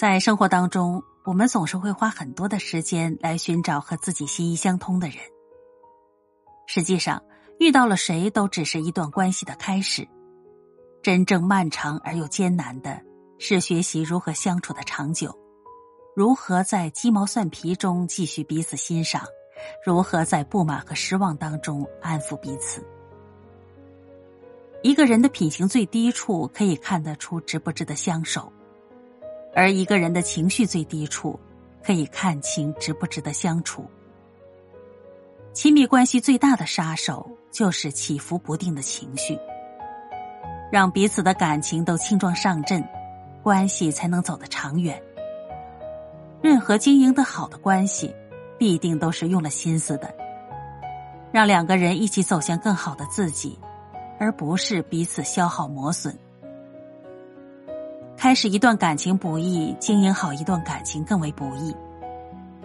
在生活当中，我们总是会花很多的时间来寻找和自己心意相通的人。实际上，遇到了谁都只是一段关系的开始。真正漫长而又艰难的，是学习如何相处的长久，如何在鸡毛蒜皮中继续彼此欣赏，如何在不满和失望当中安抚彼此。一个人的品行最低处，可以看得出值不值得相守。而一个人的情绪最低处，可以看清值不值得相处。亲密关系最大的杀手就是起伏不定的情绪，让彼此的感情都轻装上阵，关系才能走得长远。任何经营的好的关系，必定都是用了心思的，让两个人一起走向更好的自己，而不是彼此消耗磨损。开始一段感情不易，经营好一段感情更为不易。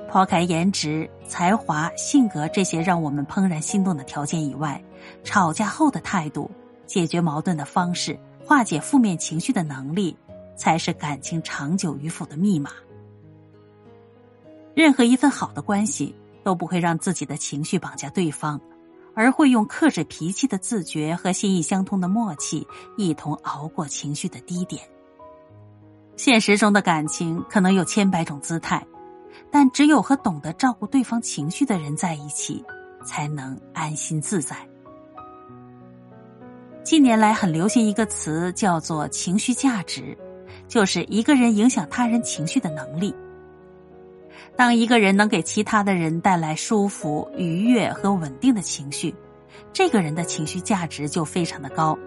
抛开颜值、才华、性格这些让我们怦然心动的条件以外，吵架后的态度、解决矛盾的方式、化解负面情绪的能力，才是感情长久与否的密码。任何一份好的关系都不会让自己的情绪绑架对方，而会用克制脾气的自觉和心意相通的默契，一同熬过情绪的低点。现实中的感情可能有千百种姿态，但只有和懂得照顾对方情绪的人在一起，才能安心自在。近年来很流行一个词，叫做“情绪价值”，就是一个人影响他人情绪的能力。当一个人能给其他的人带来舒服、愉悦和稳定的情绪，这个人的情绪价值就非常的高。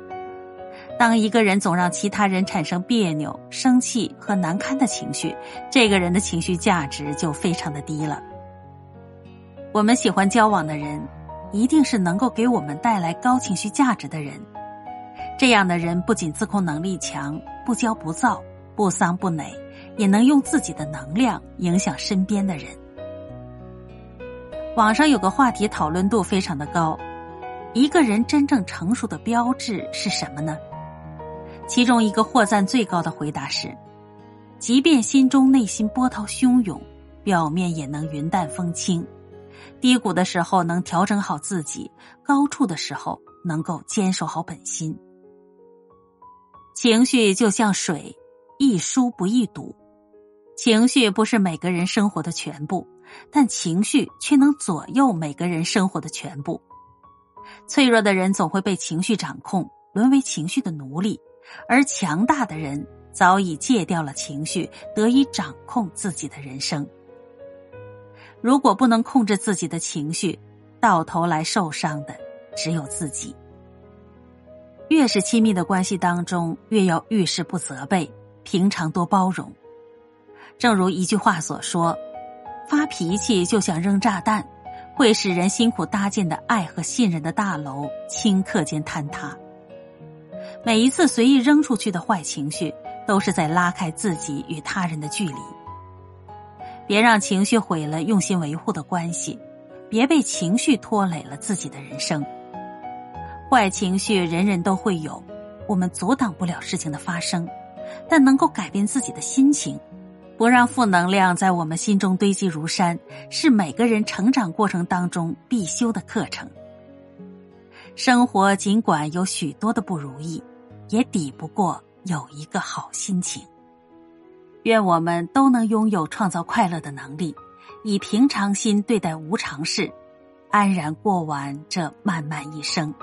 当一个人总让其他人产生别扭、生气和难堪的情绪，这个人的情绪价值就非常的低了。我们喜欢交往的人，一定是能够给我们带来高情绪价值的人。这样的人不仅自控能力强，不骄不躁，不丧不馁，也能用自己的能量影响身边的人。网上有个话题讨论度非常的高，一个人真正成熟的标志是什么呢？其中一个获赞最高的回答是：即便心中内心波涛汹涌，表面也能云淡风轻；低谷的时候能调整好自己，高处的时候能够坚守好本心。情绪就像水，易疏不易堵。情绪不是每个人生活的全部，但情绪却能左右每个人生活的全部。脆弱的人总会被情绪掌控，沦为情绪的奴隶。而强大的人早已戒掉了情绪，得以掌控自己的人生。如果不能控制自己的情绪，到头来受伤的只有自己。越是亲密的关系当中，越要遇事不责备，平常多包容。正如一句话所说：“发脾气就像扔炸弹，会使人辛苦搭建的爱和信任的大楼顷刻间坍塌。”每一次随意扔出去的坏情绪，都是在拉开自己与他人的距离。别让情绪毁了用心维护的关系，别被情绪拖累了自己的人生。坏情绪人人都会有，我们阻挡不了事情的发生，但能够改变自己的心情，不让负能量在我们心中堆积如山，是每个人成长过程当中必修的课程。生活尽管有许多的不如意，也抵不过有一个好心情。愿我们都能拥有创造快乐的能力，以平常心对待无常事，安然过完这漫漫一生。